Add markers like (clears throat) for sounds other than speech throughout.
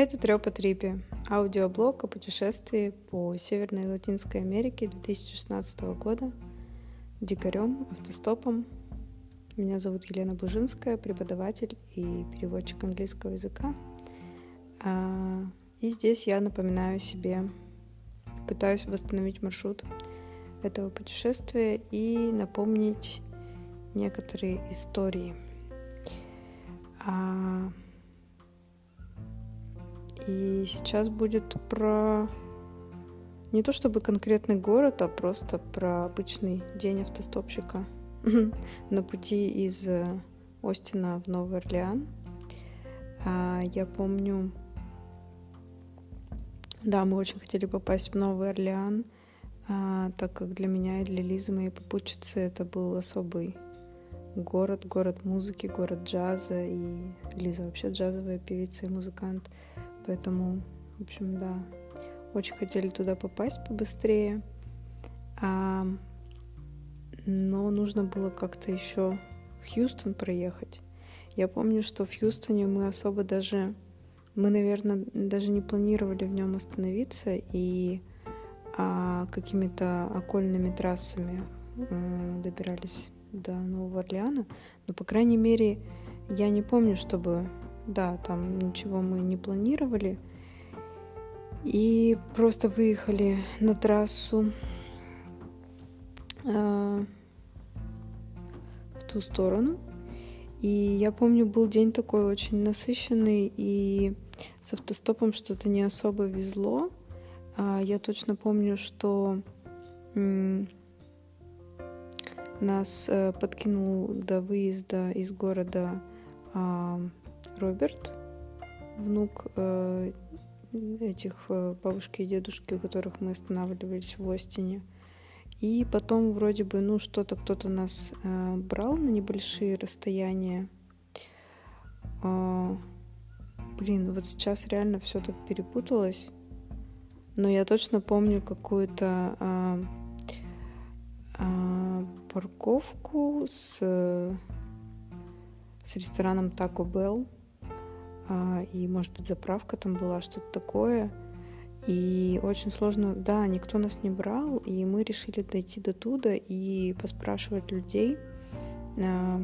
Это Трёпа Трипи, аудиоблог о путешествии по Северной Латинской Америке 2016 года дикарем, автостопом. Меня зовут Елена Бужинская, преподаватель и переводчик английского языка. А, и здесь я напоминаю себе, пытаюсь восстановить маршрут этого путешествия и напомнить некоторые истории. А, и сейчас будет про не то чтобы конкретный город, а просто про обычный день автостопщика (laughs) на пути из э, Остина в Новый Орлеан. А, я помню, да, мы очень хотели попасть в Новый Орлеан, а, так как для меня и для Лизы, моей попутчицы, это был особый город, город музыки, город джаза, и Лиза вообще джазовая певица и музыкант. Поэтому, в общем, да, очень хотели туда попасть побыстрее. А, но нужно было как-то еще Хьюстон проехать. Я помню, что в Хьюстоне мы особо даже, мы, наверное, даже не планировали в нем остановиться и а, какими-то окольными трассами а, добирались до Нового Орлеана. Но, по крайней мере, я не помню, чтобы да, там ничего мы не планировали. И просто выехали на трассу э, в ту сторону. И я помню, был день такой очень насыщенный, и с автостопом что-то не особо везло. А я точно помню, что нас э, подкинул до выезда из города э, Роберт, внук э, этих э, бабушки и дедушки, у которых мы останавливались в Остине. И потом вроде бы, ну, что-то кто-то нас э, брал на небольшие расстояния. Э, блин, вот сейчас реально все так перепуталось. Но я точно помню какую-то э, э, парковку с, с рестораном Taco Bell и, может быть, заправка там была, что-то такое. И очень сложно, да, никто нас не брал, и мы решили дойти до туда и поспрашивать людей, а,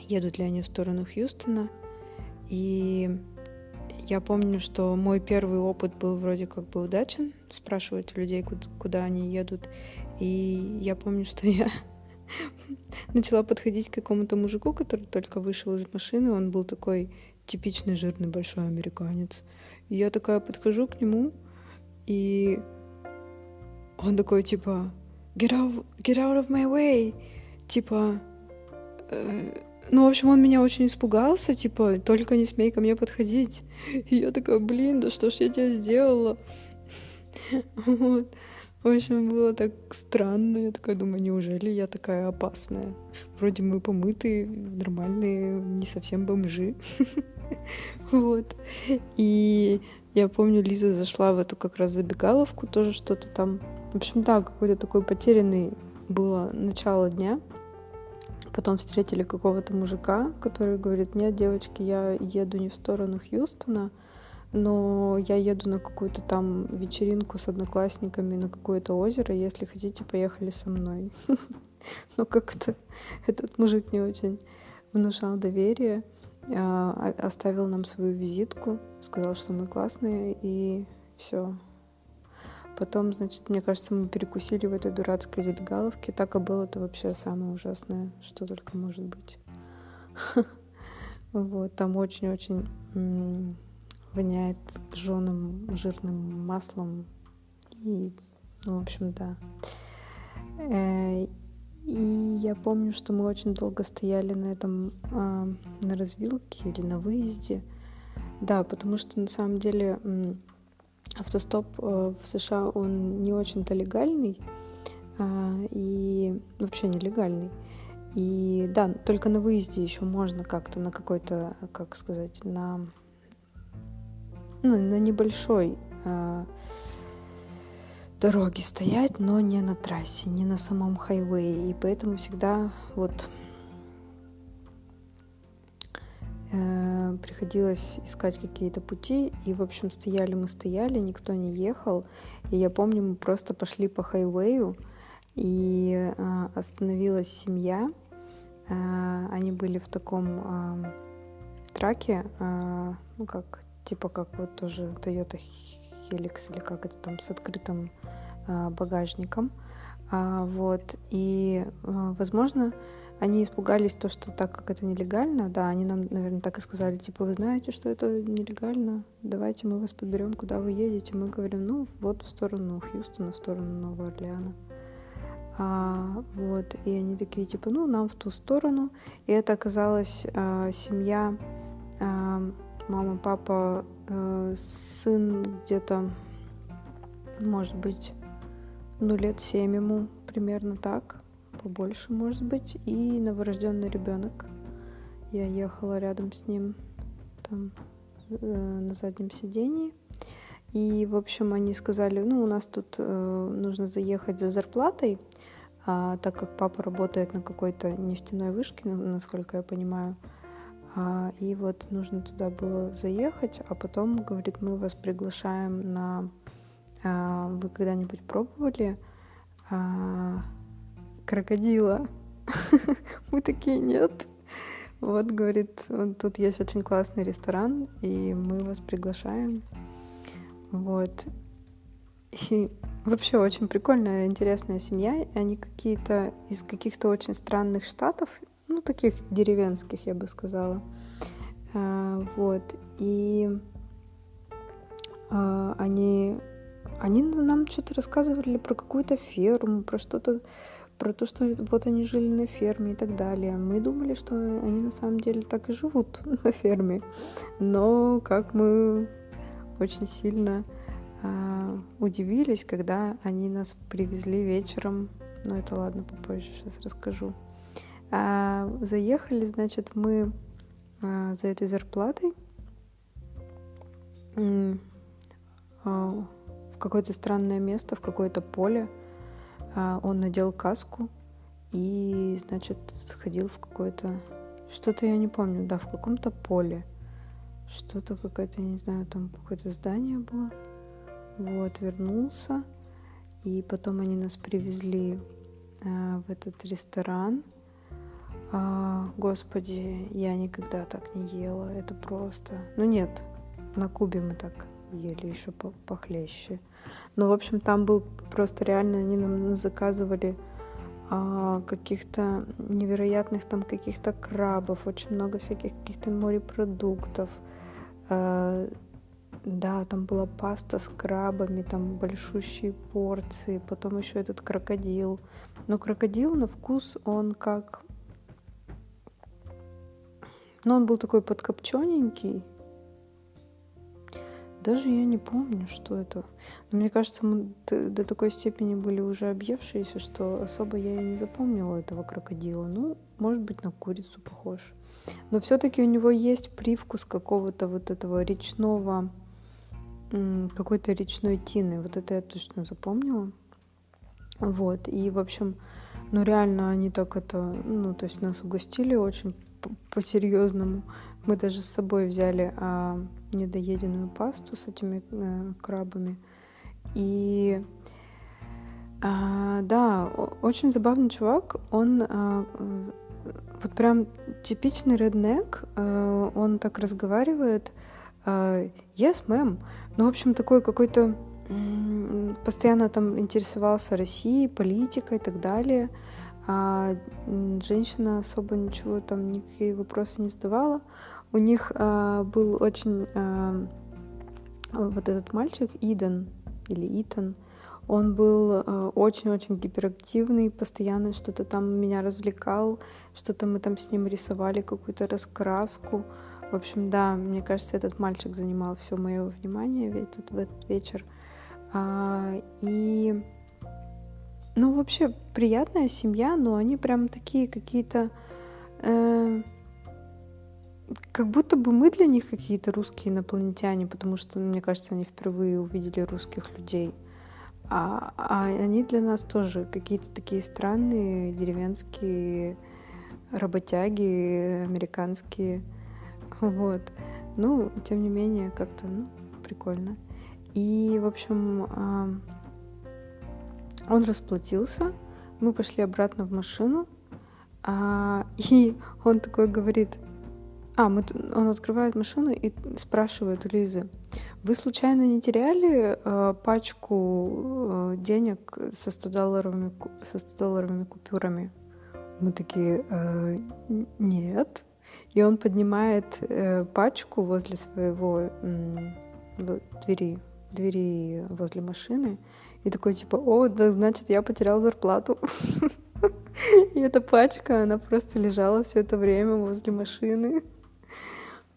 едут ли они в сторону Хьюстона. И я помню, что мой первый опыт был вроде как бы удачен, спрашивать людей, куда, куда они едут. И я помню, что я (laughs) начала подходить к какому-то мужику, который только вышел из машины. Он был такой типичный жирный большой американец. И я такая подхожу к нему, и он такой типа get out, get out of my way, типа э, ну, в общем, он меня очень испугался, типа, только не смей ко мне подходить. (laughs) И я такая, блин, да что ж я тебе сделала? (laughs) Вот. В общем, было так странно. Я такая думаю, неужели я такая опасная? Вроде мы помытые, нормальные, не совсем бомжи. (laughs) Вот. И я помню, Лиза зашла в эту как раз забегаловку, тоже что-то там. В общем, да, какой-то такой потерянный было начало дня. Потом встретили какого-то мужика, который говорит, нет, девочки, я еду не в сторону Хьюстона, но я еду на какую-то там вечеринку с одноклассниками на какое-то озеро, если хотите, поехали со мной. (laughs) Но как-то этот мужик не очень внушал доверие, а, оставил нам свою визитку, сказал, что мы классные, и все. Потом, значит, мне кажется, мы перекусили в этой дурацкой забегаловке. Так и было это вообще самое ужасное, что только может быть. (laughs) Вот, там очень-очень воняет жженым жирным маслом. И, ну, в общем, да. Э, и я помню, что мы очень долго стояли на этом, а, на развилке или на выезде. Да, потому что на самом деле автостоп э, в США, он не очень-то легальный а, и вообще нелегальный. И да, только на выезде еще можно как-то на какой-то, как сказать, на ну, на небольшой э, дороге стоять, но не на трассе, не на самом хайвее. И поэтому всегда вот э, приходилось искать какие-то пути, и, в общем, стояли мы стояли, никто не ехал, и я помню, мы просто пошли по хайвею, и э, остановилась семья, э, они были в таком э, траке, э, ну как, типа как вот тоже Toyota Helix или как это там, с открытым э, багажником, э, вот, и, э, возможно, они испугались то, что так как это нелегально, да, они нам, наверное, так и сказали, типа, вы знаете, что это нелегально, давайте мы вас подберем, куда вы едете. Мы говорим, ну, вот в сторону Хьюстона, в сторону Нового Орлеана. А, вот, и они такие, типа, ну, нам в ту сторону. И это оказалась а, семья, а, мама, папа, а, сын где-то, может быть, ну, лет семь ему, примерно так побольше, может быть, и новорожденный ребенок. Я ехала рядом с ним там э, на заднем сидении. И, в общем, они сказали, ну, у нас тут э, нужно заехать за зарплатой, а, так как папа работает на какой-то нефтяной вышке, насколько я понимаю. И вот нужно туда было заехать, а потом, говорит, мы вас приглашаем на... А, вы когда-нибудь пробовали а, крокодила. (laughs) Мы такие, нет. Вот, говорит, тут есть очень классный ресторан, и мы вас приглашаем. Вот. И вообще очень прикольная, интересная семья. Они какие-то из каких-то очень странных штатов, ну, таких деревенских, я бы сказала. А, вот. И а, они, они нам что-то рассказывали про какую-то ферму, про что-то про то, что вот они жили на ферме и так далее. Мы думали, что они на самом деле так и живут (laughs) на ферме. Но как мы очень сильно э, удивились, когда они нас привезли вечером. Но это ладно, попозже сейчас расскажу. А, заехали, значит, мы а, за этой зарплатой а, в какое-то странное место, в какое-то поле а, он надел каску и, значит, сходил в какое-то... Что-то я не помню, да, в каком-то поле. Что-то какое-то, я не знаю, там какое-то здание было. Вот, вернулся. И потом они нас привезли в этот ресторан. А, господи, я никогда так не ела. Это просто... Ну нет, на Кубе мы так ели еще похлеще. Ну, в общем, там был просто реально, они нам заказывали а, каких-то невероятных там каких-то крабов, очень много всяких каких-то морепродуктов. А, да, там была паста с крабами, там большущие порции, потом еще этот крокодил. Но крокодил на вкус, он как... Ну, он был такой подкопчененький, даже я не помню, что это. Но мне кажется, мы до такой степени были уже объевшиеся, что особо я и не запомнила этого крокодила. Ну, может быть, на курицу похож. Но все-таки у него есть привкус какого-то вот этого речного, какой-то речной тины. Вот это я точно запомнила. Вот. И, в общем, ну реально они так это, ну, то есть нас угостили очень по-серьезному. Мы даже с собой взяли а, недоеденную пасту с этими а, крабами. И а, да, очень забавный чувак. Он а, вот прям типичный реднек. А, он так разговаривает. А, yes, мэм. Ну, в общем, такой какой-то постоянно там интересовался Россией, политикой и так далее. А женщина особо ничего там, никакие вопросы не задавала. У них а, был очень а, вот этот мальчик Иден или Итан. Он был а, очень-очень гиперактивный, постоянно что-то там меня развлекал, что-то мы там с ним рисовали, какую-то раскраску. В общем, да, мне кажется, этот мальчик занимал все мое внимание в этот, в этот вечер. А, и ну, вообще, приятная семья, но они прям такие какие-то... Э, как будто бы мы для них какие-то русские инопланетяне, потому что, мне кажется, они впервые увидели русских людей. А, а они для нас тоже какие-то такие странные деревенские работяги, американские. Вот. Ну, тем не менее, как-то, ну, прикольно. И, в общем, а, он расплатился, мы пошли обратно в машину, а, (laughs) и он такой говорит, а, мы, он открывает машину и спрашивает у Лизы, вы случайно не теряли э, пачку э, денег со 100-долларовыми, со 100-долларовыми купюрами? Мы такие, э, нет. И он поднимает э, пачку возле своего э, двери, двери возле машины и такой типа, о, да, значит, я потерял зарплату. (laughs) И эта пачка, она просто лежала все это время возле машины.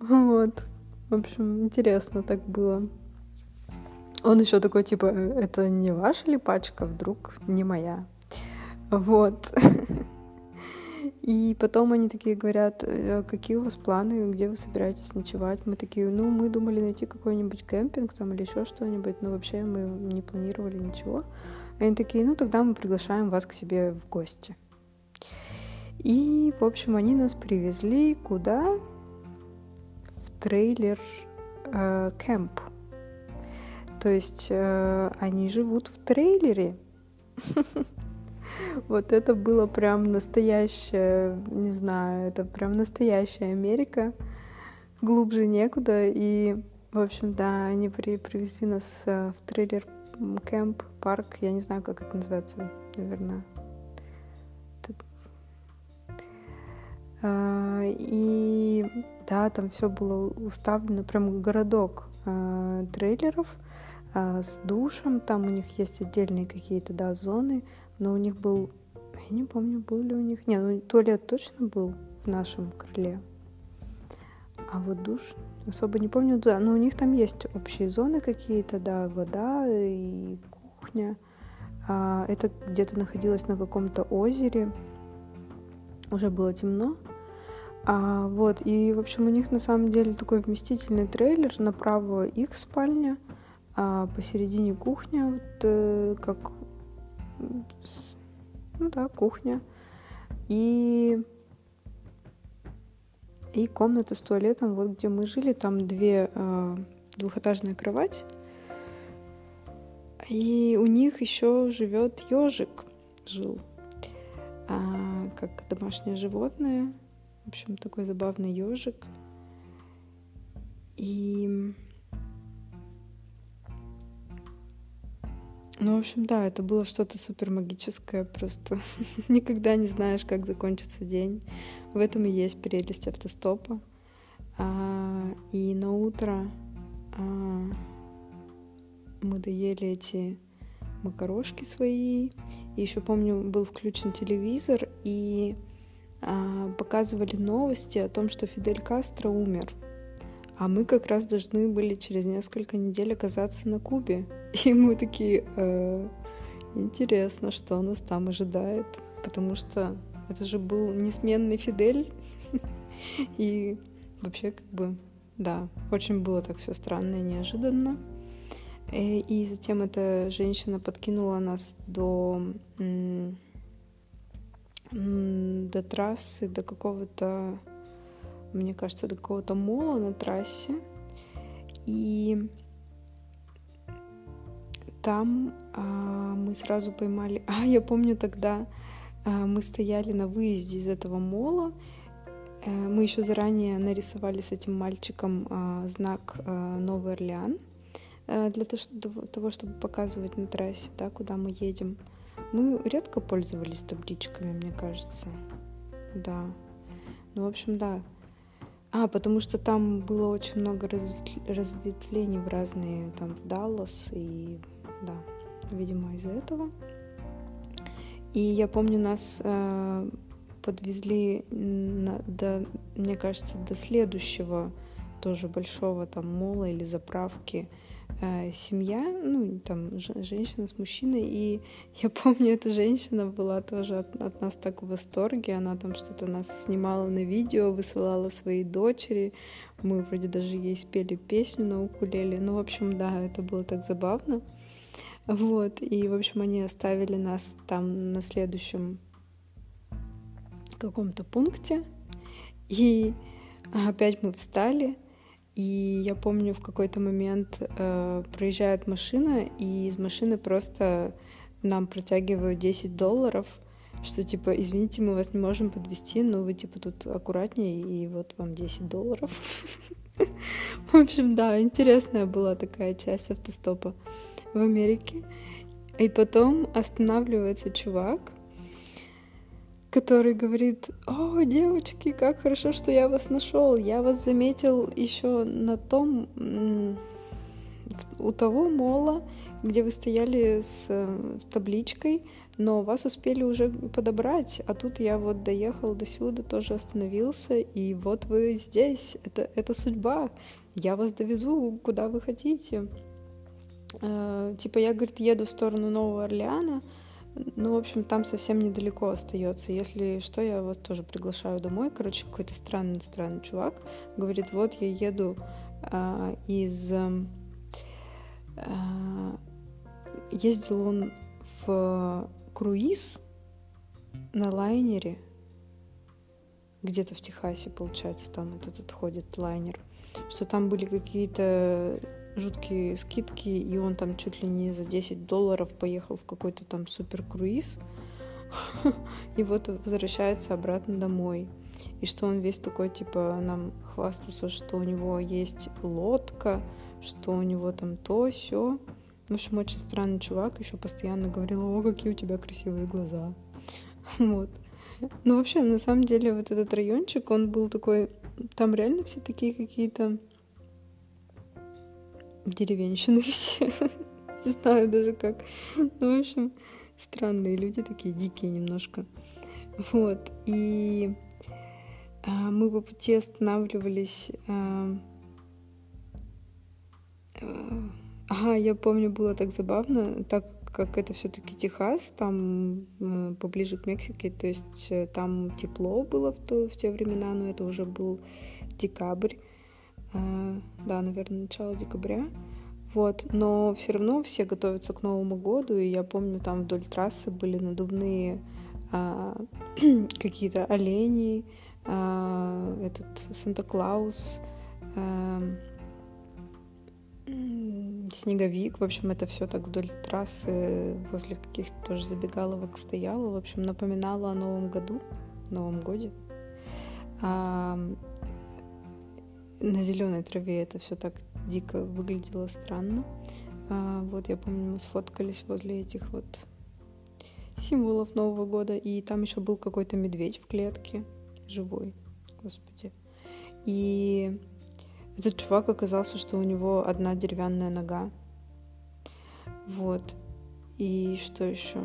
Вот. В общем, интересно так было. Он еще такой, типа, «Э, это не ваша ли пачка, вдруг не моя. Вот. И потом они такие говорят, «Э, какие у вас планы, где вы собираетесь ночевать? Мы такие, ну, мы думали найти какой-нибудь кемпинг там или еще что-нибудь, но вообще мы не планировали ничего. Они такие, ну, тогда мы приглашаем вас к себе в гости. И, в общем, они нас привезли куда? В трейлер э, кемп. То есть э, они живут в трейлере. (laughs) (laughs) Вот это было прям настоящее, не знаю, это прям настоящая Америка. Глубже некуда. И, в общем, да, они при, привезли нас э, в трейлер кемп, парк, я не знаю, как это называется, наверное. А, и да, там все было уставлено, прям городок а, трейлеров а, с душем, там у них есть отдельные какие-то, да, зоны, но у них был, я не помню, был ли у них, нет, ну, туалет точно был в нашем крыле, а вот душ особо не помню, да, но у них там есть общие зоны какие-то, да, вода и кухня. А, это где-то находилось на каком-то озере, уже было темно. А, вот, и, в общем, у них на самом деле такой вместительный трейлер, направо их спальня, а посередине кухня, вот, э, как, ну да, кухня. И и комната с туалетом, вот где мы жили, там две э, двухэтажная кровать. И у них еще живет ежик, жил, а, как домашнее животное. В общем, такой забавный ежик. И Ну, в общем, да, это было что-то супер магическое, просто (laughs) никогда не знаешь, как закончится день. В этом и есть прелесть автостопа. А, и на утро а, мы доели эти макарошки свои. И еще помню, был включен телевизор, и а, показывали новости о том, что Фидель Кастро умер. А мы как раз должны были через несколько недель оказаться на Кубе. (laughs) И мы такие, э, интересно, что нас там ожидает. Потому что это же был несменный Фидель. (laughs) И вообще, как бы, да, очень было так все странно и неожиданно. Э, и затем эта женщина подкинула нас до, до трассы, до какого-то мне кажется, до какого-то мола на трассе. И там а, мы сразу поймали... (laughs) А, я помню тогда а, мы стояли на выезде из этого мола. А, мы еще заранее нарисовали с этим мальчиком а, знак а, Новый Орлеан а, для того, чтобы показывать на трассе, да, куда мы едем. Мы редко пользовались табличками, мне кажется. Да. Ну, в общем, да, а, потому что там было очень много разветвлений в разные, там, в Даллас, и, да, видимо, из-за этого. И я помню, нас э, подвезли на, до, мне кажется, до следующего тоже большого там мола или заправки, э, семья, ну, там, женщина с мужчиной, и (laughs) я помню, эта женщина была тоже от, от нас так в восторге, она там что-то нас снимала на видео, высылала своей дочери, мы вроде даже ей спели песню на укулеле, ну, в общем, да, это было так забавно, вот, и, в общем, они оставили нас там на следующем каком-то пункте, и опять мы встали, и я помню, в какой-то момент э, проезжает машина, и из машины просто нам протягивают 10 долларов, что типа, извините, мы вас не можем подвести, но вы типа тут аккуратнее, и вот вам 10 долларов. (laughs) В общем, да, интересная была такая часть автостопа в Америке. И потом останавливается чувак, который говорит, о, девочки, как хорошо, что я вас нашел. Я вас заметил еще на том, у того мола, где вы стояли с, с табличкой, но вас успели уже подобрать, а тут я вот доехал до сюда, тоже остановился, и вот вы здесь, это, это судьба, я вас довезу, куда вы хотите. Э, типа я, говорит, еду в сторону Нового Орлеана, ну, в общем, там совсем недалеко остается. Если что, я вас тоже приглашаю домой. Короче, какой-то странный, странный чувак говорит, вот я еду а, из... А, ездил он в круиз на лайнере, где-то в Техасе, получается, там этот отходит лайнер, что там были какие-то жуткие скидки, и он там чуть ли не за 10 долларов поехал в какой-то там супер круиз, (laughs) и вот возвращается обратно домой. И что он весь такой, типа, нам хвастался, что у него есть лодка, что у него там то, все. В общем, очень странный чувак, еще постоянно говорил, о, какие у тебя красивые глаза. (laughs) Вот. Ну, вообще, на самом деле, вот этот райончик, он был такой... Там реально все такие какие-то деревенщины (laughs) все. Не знаю даже как. Ну, в общем, странные люди такие, дикие немножко. Вот. И а, мы по пути останавливались... А, а, ага, я помню, было так забавно, так как это все-таки Техас, там э, поближе к Мексике, то есть э, там тепло было в, то, в те времена, но это уже был декабрь. Э, да, наверное, начало декабря. Вот, но все равно все готовятся к Новому году, и я помню, там вдоль трассы были надувные а, (clears throat) какие-то олени, а, этот Санта-Клаус, а, снеговик. В общем, это все так вдоль трассы возле каких-то тоже забегаловок стояло. В общем, напоминало о Новом году, Новом годе. А, на зеленой траве это все так дико выглядело странно. А, вот я помню, мы сфоткались возле этих вот символов Нового года, и там еще был какой-то медведь в клетке, живой, господи. И этот чувак оказался, что у него одна деревянная нога. Вот. И что еще?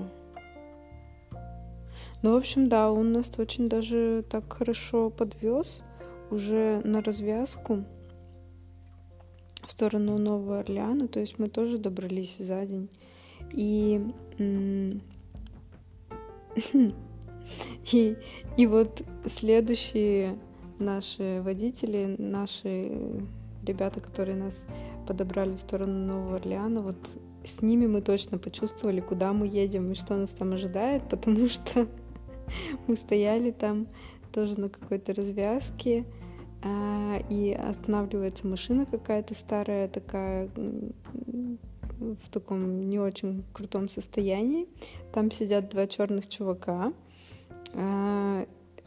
Ну, в общем, да, он нас очень даже так хорошо подвез уже на развязку в сторону Нового Орлеана, то есть мы тоже добрались за день. И, (laughs) и, и вот следующие наши водители, наши ребята, которые нас подобрали в сторону Нового Орлеана, вот с ними мы точно почувствовали, куда мы едем и что нас там ожидает, потому что (laughs) мы стояли там тоже на какой-то развязке, и останавливается машина какая-то старая, такая в таком не очень крутом состоянии. Там сидят два черных чувака, а,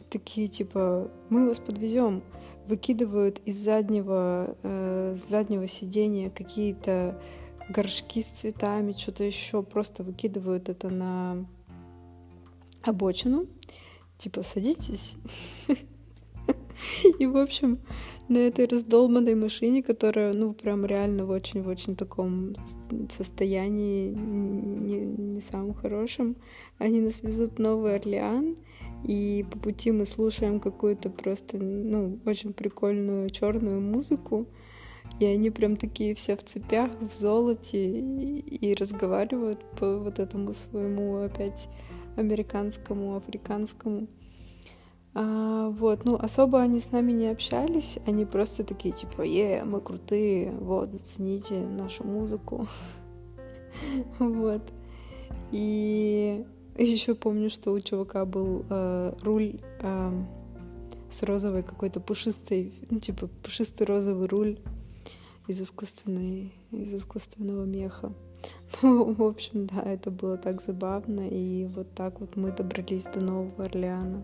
такие типа, мы вас подвезем, выкидывают из заднего, э, заднего сидения какие-то горшки с цветами, что-то еще, просто выкидывают это на обочину, типа, садитесь, (laughs) (laughs) И, в общем, на этой раздолбанной машине, которая, ну, прям реально в очень-очень таком состоянии не, не самым хорошем, они нас везут в Новый Орлеан, и по пути мы слушаем какую-то просто, ну, очень прикольную черную музыку, и они прям такие все в цепях, в золоте, и, и разговаривают по вот этому своему опять американскому, африканскому а, вот, ну, особо они с нами не общались, они просто такие, типа, е, мы крутые, вот, зацените нашу музыку. (laughs) Вот. И (laughs) еще помню, что у чувака был э, руль э, с розовой какой-то пушистой, ну, типа пушистый розовый руль из искусственной, из искусственного меха. (laughs) Ну, в общем, да, это было так забавно, и вот так вот мы добрались до Нового Орлеана.